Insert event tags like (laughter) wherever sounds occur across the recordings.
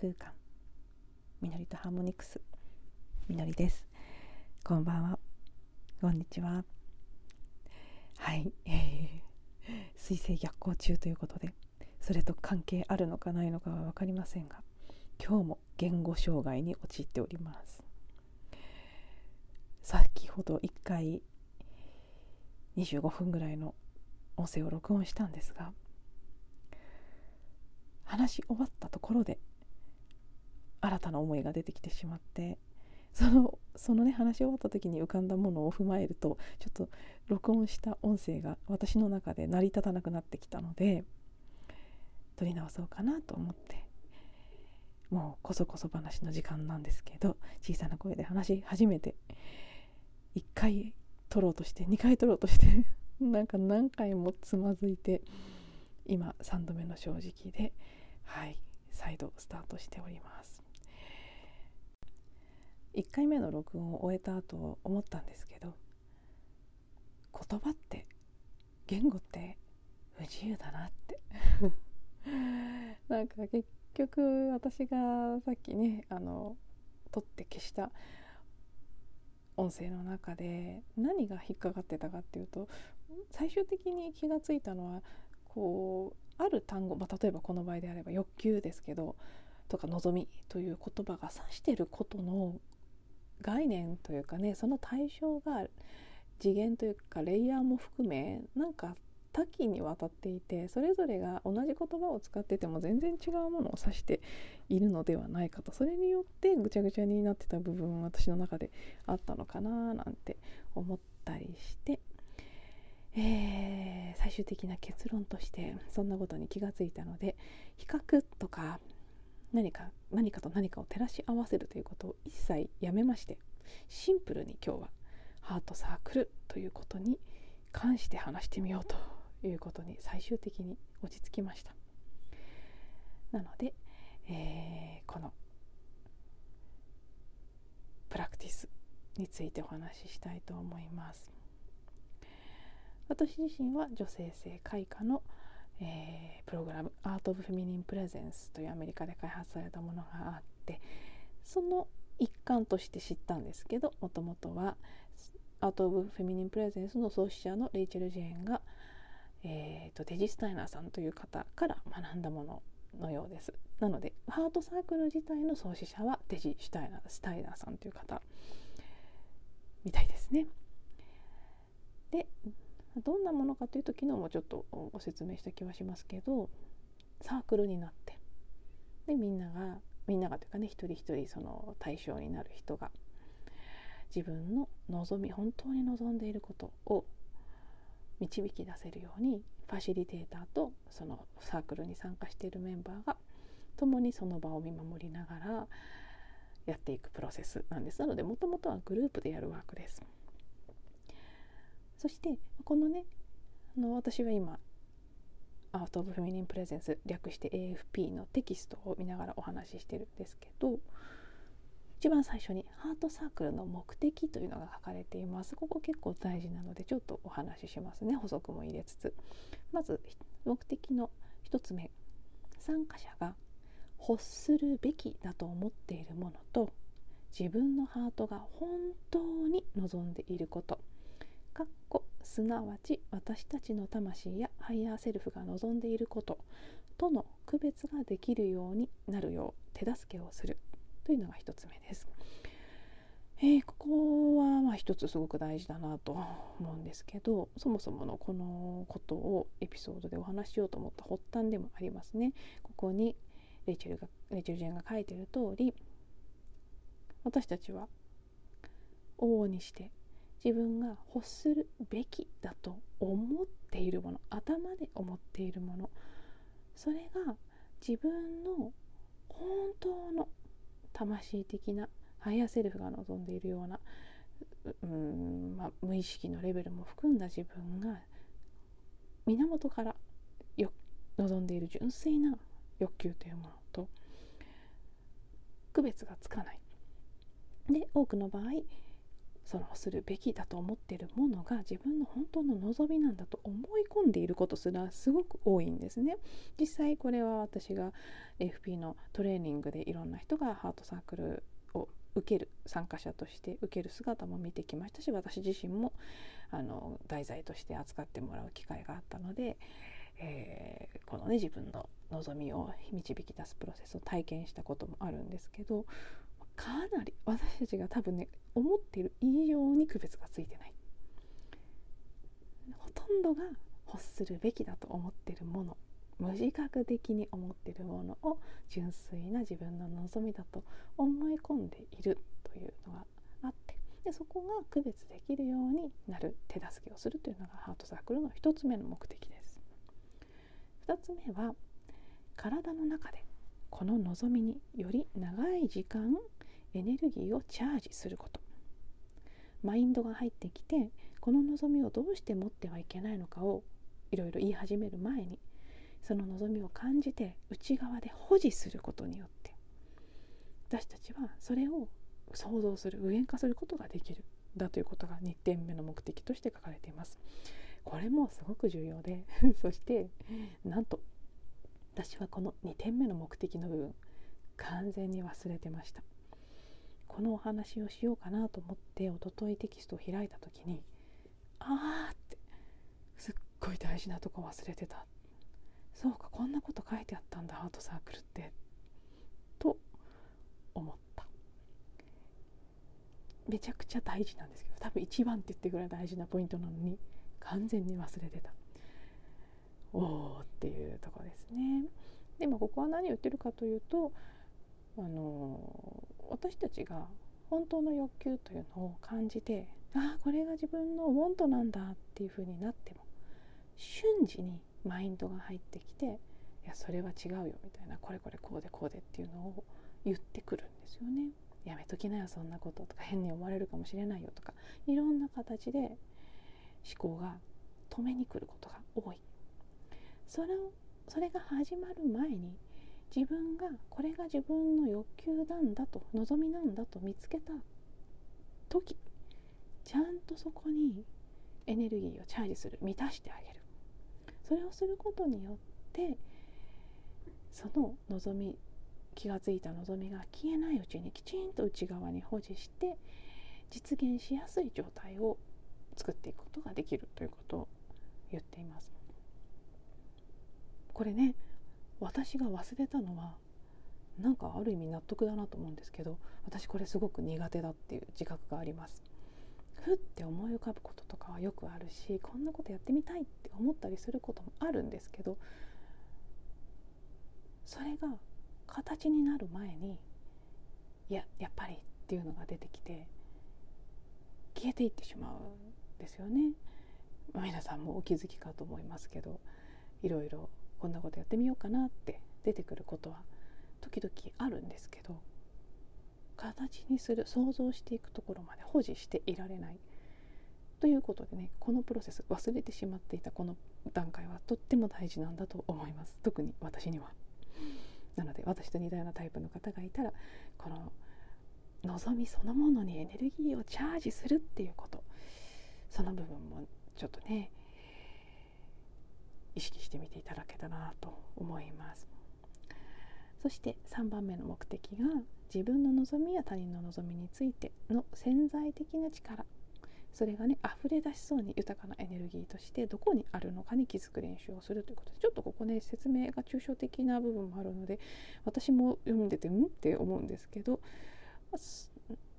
空間。みのりとハーモニクス。みのりです。こんばんは。こんにちは。はい、えー、水星逆行中ということでそれと関係あるのかないのかは分かりませんが今日も言語障害に陥っております。先ほど1回25分ぐらいの音声を録音したんですが話し終わったところで新たな思いが出てきてしまってそのそのね話し終わった時に浮かんだものを踏まえるとちょっと録音した音声が私の中で成り立たなくなってきたので撮り直そうかなと思ってもうこそこそ話の時間なんですけど小さな声で話し始めて1回撮ろうとして2回撮ろうとして (laughs) なんか何回もつまずいて今3度目の正直ではい再度スタートしております。1回目の録音を終えた後思ったんですけど言葉って言語って不自由だなって。(laughs) なんか結局私がさっきねあの撮って消した音声の中で何が引っかかってたかっていうと最終的に気がついたのはこうある単語、まあ、例えばこの場合であれば欲求ですけどとか望みという言葉が指してることの概念というかねその対象が次元というかレイヤーも含めなんか多岐にわたっていてそれぞれが同じ言葉を使ってても全然違うものを指しているのではないかと。それによってぐちゃぐちゃになってた部分私の中であったのかななんて思ったりして、えー、最終的な結論としてそんなことに気がついたので比較とか何か何かと何かを照らし合わせるということを一切やめましてシンプルに今日はハートサークルということに関して話してみようということに最終的に落ち着きました。なので、えー、このプラクティスについてお話ししたいと思います。私自身は女性性開花の、えー、プログラム「アート・オブ・フェミニン・プレゼンス」というアメリカで開発されたものがあってその一環として知ったんですけどもともとはアート・オブ・フェミニン・プレゼンスの創始者のレイチェル・ジェーンが「えーと、デジスタイナーさんという方から学んだもののようです。なのでハートサークル自体の創始者はデジシュタイナースタイナーさんという方みたいですね。でどんなものかというと昨日もちょっとご説明した気はしますけどサークルになってでみんながみんながというかね一人一人その対象になる人が自分の望み本当に望んでいることを導き出せるようにファシリテーターとそのサークルに参加しているメンバーが共にその場を見守りながらやっていくプロセスなんです。なのでもともとはグループでやるワークです。そしてこのねあの私は今アート・オブ・フェミニン・プレゼンス略して AFP のテキストを見ながらお話ししてるんですけど一番最初にハートサークルの目的というのが書かれています。ここ結構大事なのでちょっとお話ししますね。補足も入れつつ。まず目的の1つ目。参加者が欲するべきだと思っているものと自分のハートが本当に望んでいること。すなわち私たちの魂やハイヤーセルフが望んでいることとの区別ができるようになるよう手助けをするというのが1つ目です。えー、ここはまあ一つすごく大事だなと思うんですけどそもそものこのことをエピソードでお話しようと思った発端でもありますね。ここにレイチェルがレイチェル・ジェンが書いている通り私たちは往々にして自分が欲するべきだと思っているもの頭で思っているものそれが自分の本当の魂的なハイヤーセルフが望んでいるようなうん、まあ、無意識のレベルも含んだ自分が源からよ望んでいる純粋な欲求というものと区別がつかない。で多くの場合そのするべきだと思ってるものが自分の本当の望みなんだと思い込んでいることすらすごく多いんですね。実際これは私が FP のトレーニングでいろんな人がハートサークルを受ける参加者として受ける姿も見てきましたし私自身もあの題材として扱ってもらう機会があったので、えー、このね自分の望みを導き出すプロセスを体験したこともあるんですけどかなり私たちが多分ね思っている以上に区別がついてない。ほとんどが欲するべきだと思ってるもの。無自覚的に思っているものを純粋な自分の望みだと思い込んでいるというのがあって。でそこが区別できるようになる手助けをするというのがハートサークルの1つ目の目的です。2つ目は体の中でこの望みにより長い時間エネルギーをチャージすることマインドが入ってきてこの望みをどうして持ってはいけないのかをいろいろ言い始める前にその望みを感じて内側で保持することによって私たちはそれを想像する具現化することができるだということが2点目の目的として書かれています。これもすごく重要で (laughs) そしてなんと私はこの2点目の目的の部分完全に忘れてましたこのお話をしようかなと思っておとといテキストを開いた時にあーってすっごい大事なとこ忘れてた。そうかこんなこと書いてあったんだアートサークルって。と思った。めちゃくちゃ大事なんですけど多分一番って言ってぐらい大事なポイントなのに完全に忘れてた。おおっていうとこですね。でもここは何を言ってるかというとあの私たちが本当の欲求というのを感じてああこれが自分のウォントなんだっていう風になっても瞬時にマインドが入ってきていやそれは違うよみたいなこれこれこうでこうでっていうのを言ってくるんですよね。やめときなよそんなこととか変に思われるかもしれないよとかいろんな形で思考が止めに来ることが多いそれをそれが始まる前に自分がこれが自分の欲求なんだと望みなんだと見つけた時ちゃんとそこにエネルギーをチャージする満たしてあげるそれをすることによってその望み気が付いた望みが消えないうちにきちんと内側に保持して実現しやすい状態を作っていくことができるということを言っています。これね私が忘れたのはなんかある意味納得だなと思うんですけど私これすごく苦手だっていう自覚があります。ふって思い浮かぶこととかはよくあるしこんなことやってみたいって思ったりすることもあるんですけどそれが形になる前にいややっぱりっていうのが出てきて消えていってしまうんですよね。皆さんもお気づきかと思いますけどいろいろこんなことやってみようかなって出てくることは時々あるんですけど形にする想像していくところまで保持していられないということでねこのプロセス忘れてしまっていたこの段階はとっても大事なんだと思います特に私には。なので私と似たようなタイプの方がいたらこの望みそのものにエネルギーをチャージするっていうことその部分もちょっとね意識してみていただけたらなと思います。そして3番目の目的が自分の望みや他人の望みについての潜在的な力。それがね溢れ出しそうに豊かなエネルギーとしてどこにあるのかに気づく練習をするということ。でちょっとここね説明が抽象的な部分もあるので私も読んでてん？って思うんですけど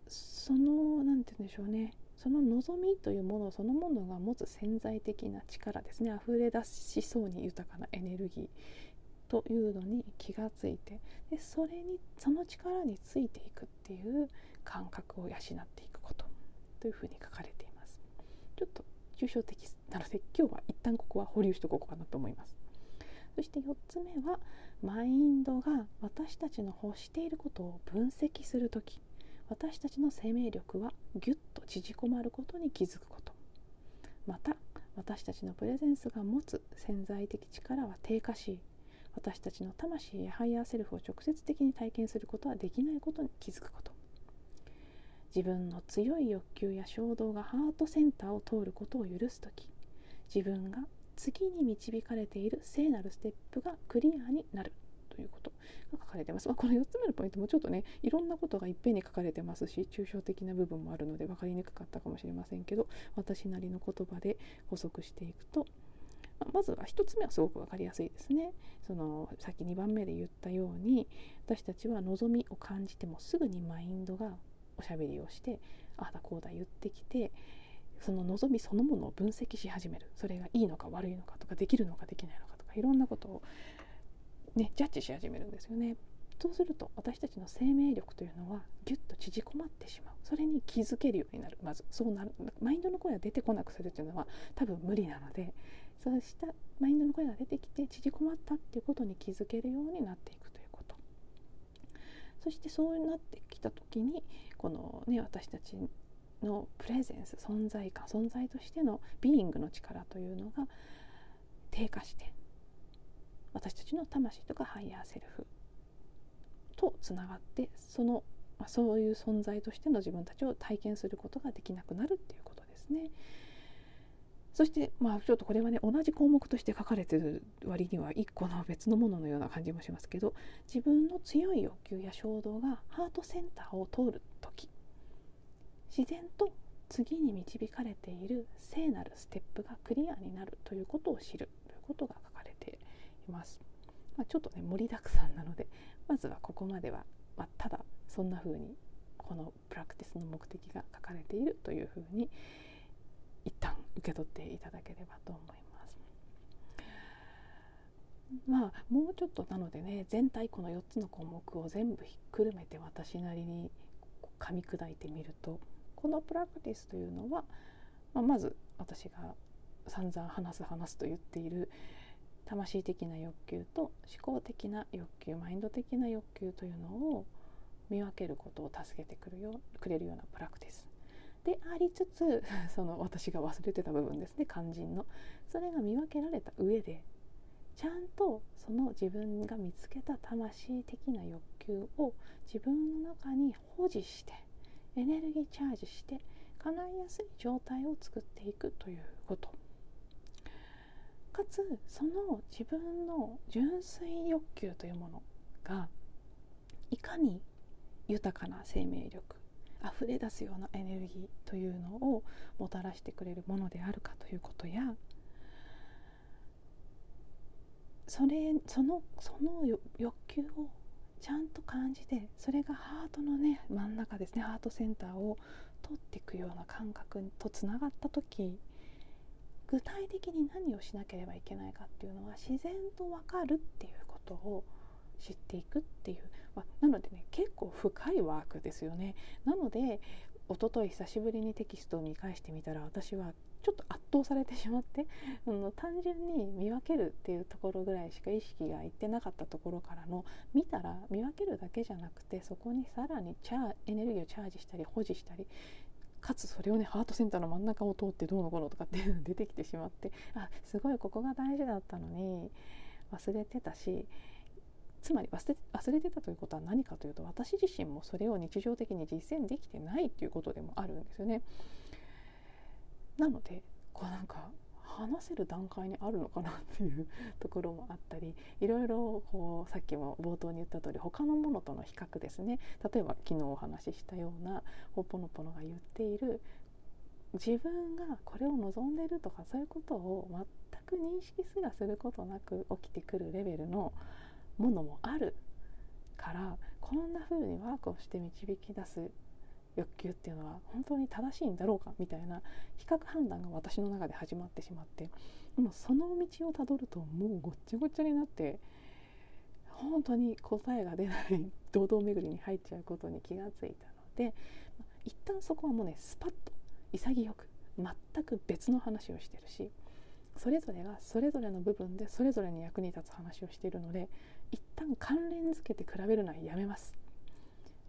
その何て言うんでしょうね。その望みというものそのものが持つ潜在的な力ですね溢れ出しそうに豊かなエネルギーというのに気がついてでそれにその力についていくっていう感覚を養っていくことというふうに書かれています。ちょっと抽象的なので今日は一旦ここは保留しておこうかなと思います。そして4つ目はマインドが私たちの欲していることを分析する時私たちの生命力はぎゅっと縮こまることに気づくこと。また私たちのプレゼンスが持つ潜在的力は低下し私たちの魂や Higher Self を直接的に体験することはできないことに気づくこと。自分の強い欲求や衝動が Heart Center を通ることを許す時自分が次に導かれている聖なるステップがクリアになる。ということが書かれてます。まあ、この4つ目のポイントもちょっとねいろんなことがいっぺんに書かれてますし抽象的な部分もあるので分かりにくかったかもしれませんけど私なりの言葉で補足していくとまずは1つ目はすごく分かりやすいですね。そのさっき2番目で言ったように私たちは望みを感じてもすぐにマインドがおしゃべりをしてああだこうだ言ってきてその望みそのものを分析し始めるそれがいいのか悪いのかとかできるのかできないのかとかいろんなことを、ね、ジャッジし始めるんですよね。そうすると私たちの生命力というのはギュッと縮こまってしまう。それに気づけるようになる。まずそうなる。マインドの声が出てこなくするというのは多分無理なのでそうしたマインドの声が出てきて縮こまったっていうことに気づけるようになっていくということ。そしてそうなってきた時にこのね私たちのプレゼンス存在感存在としての Being の力というのが低下して私たちの魂とか Higher Self とつながってその、まあ、そういう存在としての自分たちを体験することができなくなるっていうことですね。そしてまあちょっとこれはね同じ項目として書かれてる割には一個の別のもののような感じもしますけど自分の強い欲求や衝動がハートセンターを通る時自然と次に導かれている聖なるステップがクリアになるということを知るということが書かれています。まあ、ちょっとね盛りだくさんなのでまずはここまでは、まあ、ただそんな風にこのプラクティスの目的が書かれているというふうに一旦受け取っていただければと思います。まあもうちょっとなのでね全体この4つの項目を全部ひっくるめて私なりに噛み砕いてみるとこのプラクティスというのは、まあ、まず私が散々話す話すと言っている魂的な欲求と思考的な欲求マインド的な欲求というのを見分けることを助けてくるよくれるようなプラクティス。でありつつ (laughs) その私が忘れてた部分ですね。肝心の。それが見分けられた上でちゃんとその自分が見つけた魂的な欲求を自分の中に保持してエネルギーチャージして叶いやすい状態を作っていくということ。かつその自分の純粋欲求というものがいかに豊かな生命力溢れ出すようなエネルギーというのをもたらしてくれるものであるかということやそれそのその欲求をちゃんと感じてそれがハートのね真ん中ですねハートセンターを取っていくような感覚とつながった時具体的に何をしなければいけないかっていうのは自然と分かるっていうことを知っていくっていう、まあ、なのでね結構深いワークですよね。なので一昨日久しぶりにテキストを見返してみたら私はちょっと圧倒されてしまって、(laughs) あの単純に見分けるっていうところぐらいしか意識がいってなかったところからの見たら見分けるだけじゃなくてそこにさらにチャエネルギーをチャージしたり保持したりかつそれをねハートセンターの真ん中を通ってどうのこうのとかっていうの (laughs) 出てきてしまってあすごいここが大事だったのに忘れてたしつまり忘れ忘れてたということは何かというと私自身もそれを日常的に実践できてないっていうことでもあるんですよね。なのでこうなんか話せる段階にあるのかなっていうところもあったりいろいろこうさっきも冒頭に言った通り他のものとの比較ですね。例えば昨日お話ししたようなほぽのぽのが言っている自分がこれを望んでるとかそういうことを全く認識すらすることなく起きてくるレベルのものもあるからこんな風にワークをして導き出す欲求っていうのは本当に正しいんだろうかみたいな比較判断が私の中で始まってしまってもうその道をたどるともうごっちゃごっちゃになって本当に答えが出ない堂々巡りに入っちゃうことに気がついたので一旦そこはもうねスパッと潔く全く別の話をしてるしそれぞれがそれぞれの部分でそれぞれに役に立つ話をしているので一旦関連づけて比べるのはやめます。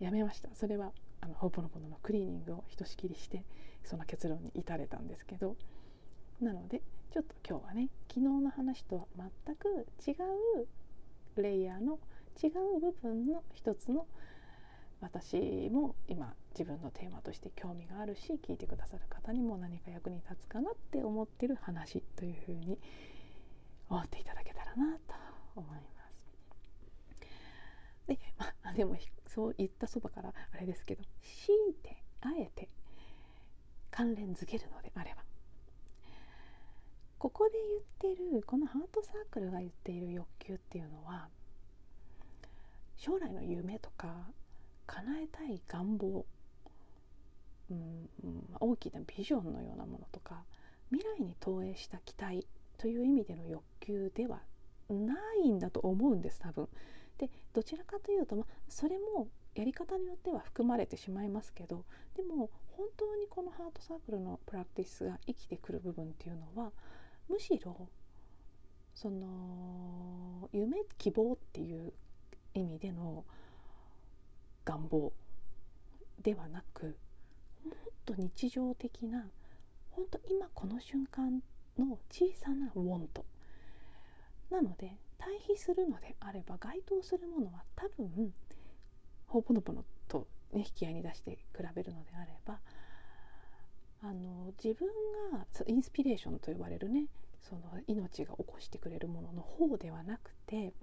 やめました。それはあのホーポノポノのクリーニングをひとしきりしてその結論に至れたんですけどなのでちょっと今日はね昨日の話とは全く違うレイヤーの違う部分の一つの私も今自分のテーマとして興味があるし聞いてくださる方にも何か役に立つかなって思ってる話というふうに思っていただけたらなと思います。で,、まあ、でもそう言ったそばからあれですけど強いてあえて関連づけるのであればここで言ってるこのハートサークルが言っている欲求っていうのは将来の夢とか叶えたい願望、うん、大きなビジョンのようなものとか未来に投影した期待という意味での欲求ではないんだと思うんです多分。でどちらかというと、ま、それもやり方によっては含まれてしまいますけどでも本当にこのハートサークルのプラクティスが生きてくる部分っていうのはむしろその夢希望っていう意味での願望ではなくもっと日常的な本当今この瞬間の小さなウォントなので対比するのであれば該当するものは多分ほぼのぽのと、ね、引き合いに出して比べるのであればあの自分がインスピレーションと呼ばれるねその命が起こしてくれるものの方ではなくて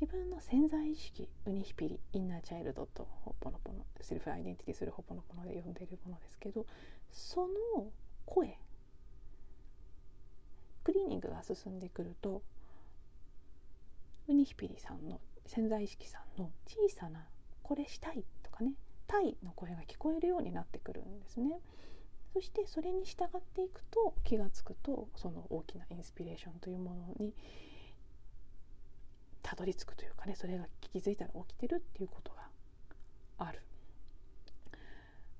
自分の潜在意識ウニヒピリインナーチャイルドとホポノポノセルフアイデンティティするホポノポノで呼んでいるものですけどその声クリーニングが進んでくるとウニヒピリさんの潜在意識さんの小さな「これしたい」とかね「たい」の声が聞こえるようになってくるんですね。そしてそれに従っていくと気が付くとその大きなインスピレーションというものにたどり着くというかねそれが気づいたら起きてるっていうことがある。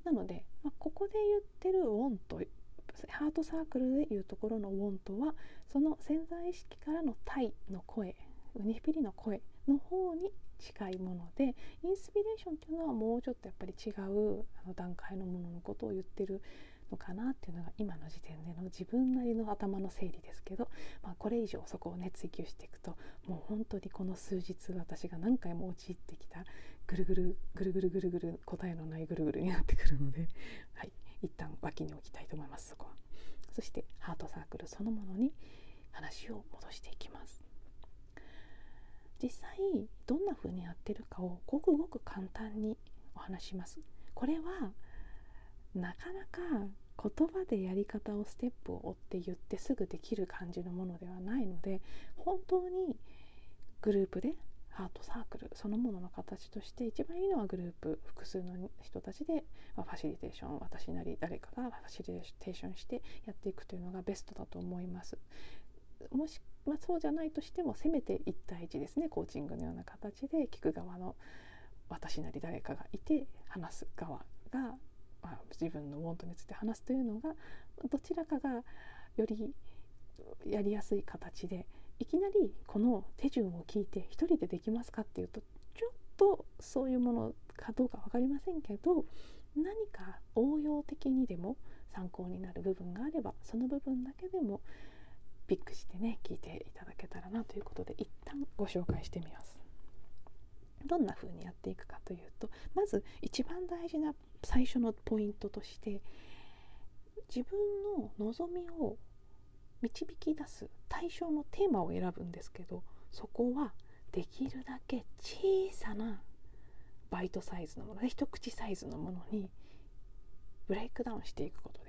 なので、まあ、ここで言ってる「ウォント」ハートサークルでいうところの「ウォント」はその潜在意識からの「タイ」の声ウニピリの声の方に近いものでインスピレーションっていうのはもうちょっとやっぱり違うあの段階のもののことを言ってるのかなっていうのが今の時点での自分なりの頭の整理ですけど、まあ、これ以上そこをね追求していくともう本当にこの数日私が何回も陥ってきたぐるぐるぐるぐるぐるぐる答えのないぐるぐるになってくるので、(laughs) はい、一旦脇に置きたいと思いますそこは。そしてハートサークルそのものに話を戻していきます。実際どんな風にやってるかをごくごく簡単にお話します。これはなかなか言葉でやり方をステップを追って言ってすぐできる感じのものではないので本当にグループでハートサークルそのものの形として一番いいのはグループ複数の人たちで、ファシリテーション私なり誰かがファシリテーションしてやっていくというのがベストだと思います。もしまあ、そうじゃないとしてもせめて1対1ですね。コーチングのような形で聞く側の私なり誰かがいて話す側が、まあ、自分のウォントについて話すというのがどちらかがよりやりやすい形でいきなりこの手順を聞いて一人でできますかっていうとちょっとそういうものかどうか分かりませんけど何か応用的にでも参考になる部分があればその部分だけでもピックしてね聞いていただけたらなということで一旦ご紹介してみます。どんな風にやっていくかというとまず一番大事な最初のポイントとして自分の望みを導き出す対象のテーマを選ぶんですけどそこはできるだけ小さなバイトサイズのもので一口サイズのものにブレイクダウンしていくこと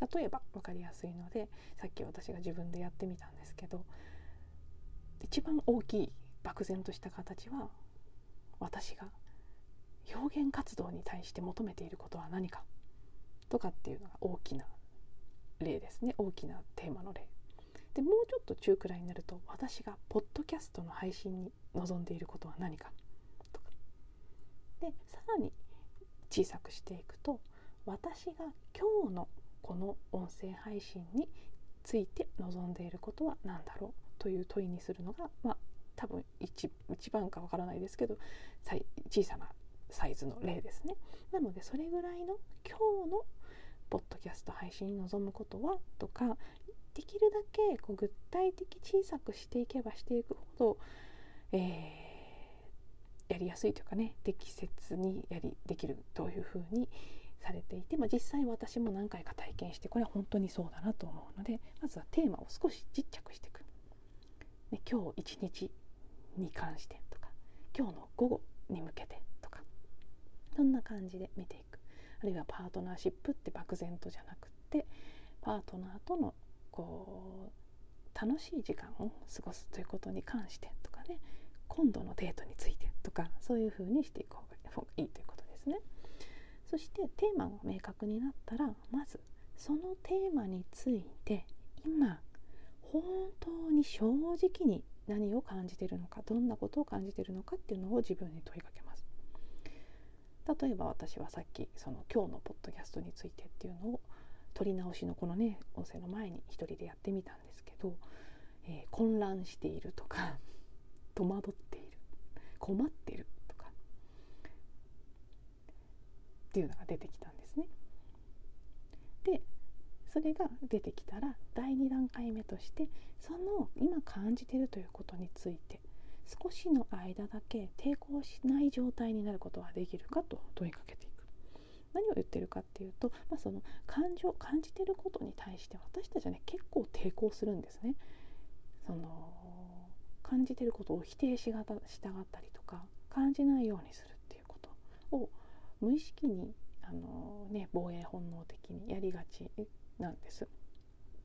例えば分かりやすいのでさっき私が自分でやってみたんですけど一番大きい漠然とした形は私が表現活動に対して求めていることは何かとかっていうのが大きな例ですね。大きなテーマの例。でもうちょっと中くらいになると私がポッドキャストの配信に望んでいることは何かとか。でさらに小さくしていくと私が今日のこの音声配信について望んでいることは何だろうという問いにするのが、まあ、多分一一番かわからないですけど小さなサイズの例ですね。なのでそれぐらいの今日のポッドキャスト配信に臨むことはとかできるだけこう具体的小さくしていけばしていくほど、えー、やりやすいというかね適切にやりできるというふうにされていて、まあ、実際私も何回か体験してこれは本当にそうだなと思うのでまずはテーマを少しちっちゃくしていく、ね、今日一日に関してとか今日の午後に向けてとかそんな感じで見ていくあるいはパートナーシップって漠然とじゃなくってパートナーとのこう楽しい時間を過ごすということに関してとかね今度のデートについてとかそういうふうにしていく方がいいということですね。そしてテーマが明確になったらまずそのテーマについて今本当に正直に何を感じているのかどんなことを感じているのかっていうのを自分に問いかけます。例えば私はさっきその今日のポッドキャストについてっていうのを撮り直しのこのね音声の前に一人でやってみたんですけど、えー、混乱しているとか戸惑っている困っているとかっていうのが出てきたんですね。でそれが出てきたら第2段階目としてその今感じているということについて少しの間だけ抵抗しない状態になることはできるかと問いかけていく何を言ってるかっていうと、まあ、その感情感じてることに対して私たちはね結構抵抗するんですねその感じてることを否定しがたしたがったりとか感じないようにするっていうことを無意識にあの、ね、防衛本能的にやりがちなんです。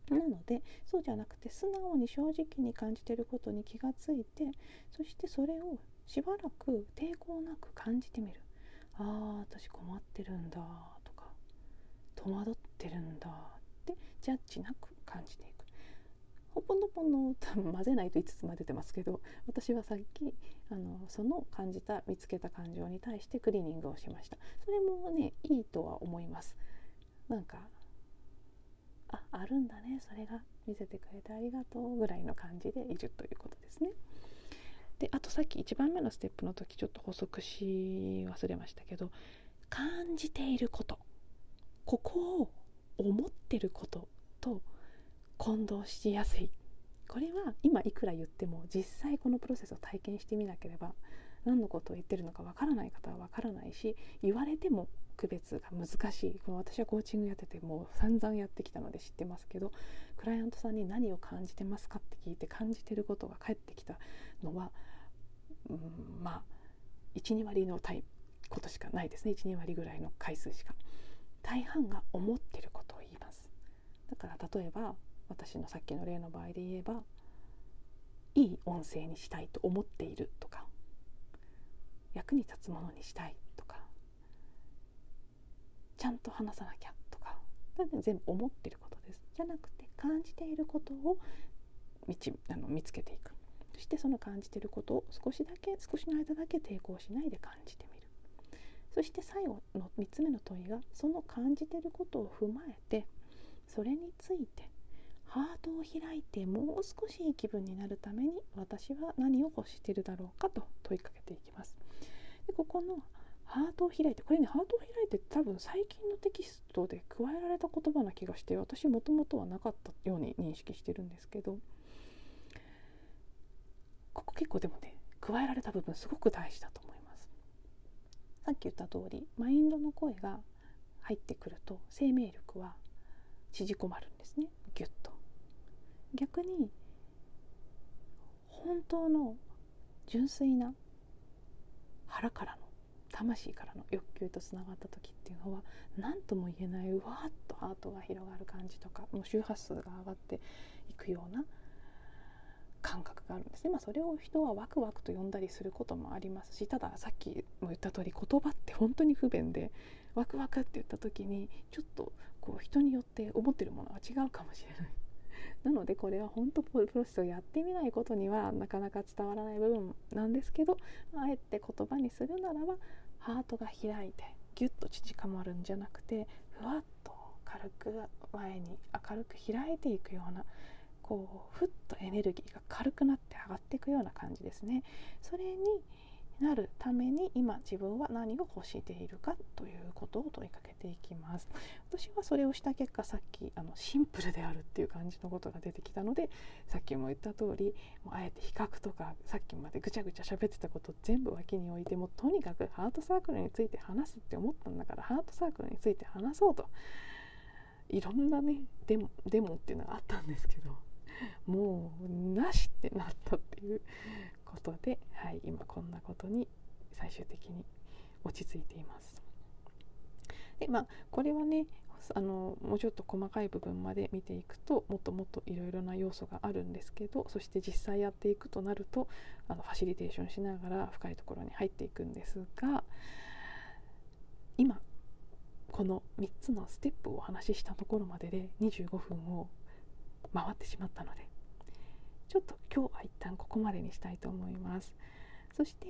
なのでそうじゃなくて素直に正直に感じてることに気がついてそしてそれをしばらく抵抗なく感じてみるああ私困ってるんだとか戸惑ってるんだってジャッジなく感じていくほぽのぽの多分混ぜないと5つま出てますけど私はさっきあのその感じた見つけた感情に対してクリーニングをしました。それもねいいとは思います。なんかああるんだねそれが。見せてくれてありがとうぐらいの感じでいるということですね。であとさっき1番目のステップの時ちょっと補足し忘れましたけど感じていること。ここを思ってることと混同しやすい。これは今いくら言っても実際このプロセスを体験してみなければ何のことを言ってるのかわからない方はわからないし言われても区別が難しい。この私はコーチングやっててもう散々やってきたので知ってますけどクライアントさんに何を感じてますかって聞いて感じてることが返ってきたのは、うん、まあ12割のタイことしかないですね。12割ぐらいの回数しか。大半が思ってることを言います。だから例えば私のさっきの例の場合で言えばいい音声にしたいと思っているとか役に立つものにしたいとかちゃんと話さなきゃとか全部思ってることです。じゃなくて感じていることをあの見つけていく。そしてその感じていることを少しだけ少しの間だけ抵抗しないで感じてみる。そして最後の3つ目の問いがその感じていることを踏まえてそれについてハートを開いてもう少しいい気分になるために私は何を欲してるだろうかと問いかけていきます。でここのハートを開いてこれねハートを開いて多分最近のテキストで加えられた言葉な気がして私もともとはなかったように認識してるんですけどここ結構でもね加えられた部分すごく大事だと思います。さっき言った通りマインドの声が入ってくると生命力は縮こまるんですね。ギュッと。逆に本当の純粋な腹からの魂からの欲求とつながった時っていうのは何とも言えないうわーっとハートが広がる感じとかもう周波数が上がっていくような感覚があるんですね、まあ、それを人はワクワクと呼んだりすることもありますしたださっきも言った通り言葉って本当に不便でワクワクって言った時にちょっとこう人によって思ってるものが違うかもしれない。(laughs) なのでこれは本当プロセスをやってみないことにはなかなか伝わらない部分なんですけどあえて言葉にするならばハートが開いてギュッと縮まるんじゃなくてふわっと軽く前に明るく開いていくようなこうふっとエネルギーが軽くなって上がっていくような感じですね。それになるために今自分は何を欲しているかということを問いかけていきます。私はそれをした結果さっきあのシンプルであるっていう感じのことが出てきたのでさっきも言った通りもうあえて比較とかさっきまでぐちゃぐちゃ喋ってたこと全部脇に置いてもとにかくハートサークルについて話すって思ったんだからハートサークルについて話そうと。いろんなねデモデモっていうのがあったんですけどもうなしってなったっていうことで、はい、今こんなことに最終的に落ち着いています。でまあこれはねあのもうちょっと細かい部分まで見ていくともっともっといろいろな要素があるんですけどそして実際やっていくとなるとあのファシリテーションしながら深いところに入っていくんですが今この3つのステップをお話ししたところまでで25分を回ってしまったのでちょっと今日は一旦ここまでにしたいと思います。そして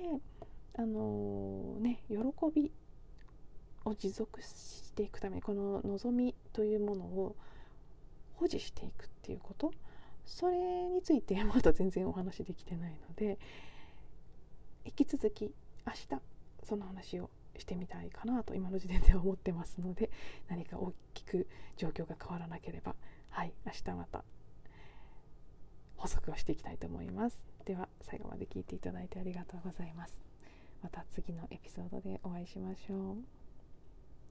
あのー、ね喜びを持続していくためにこの望みというものを保持していくっていうこと。それについてまだ全然お話できてないので引き続き明日その話をしてみたいかなと今の時点では思ってますので何か大きく状況が変わらなければはい明日また補足をしていきたいと思います。では最後まで聞いていただいてありがとうございます。また次のエピソードでお会いしましょう。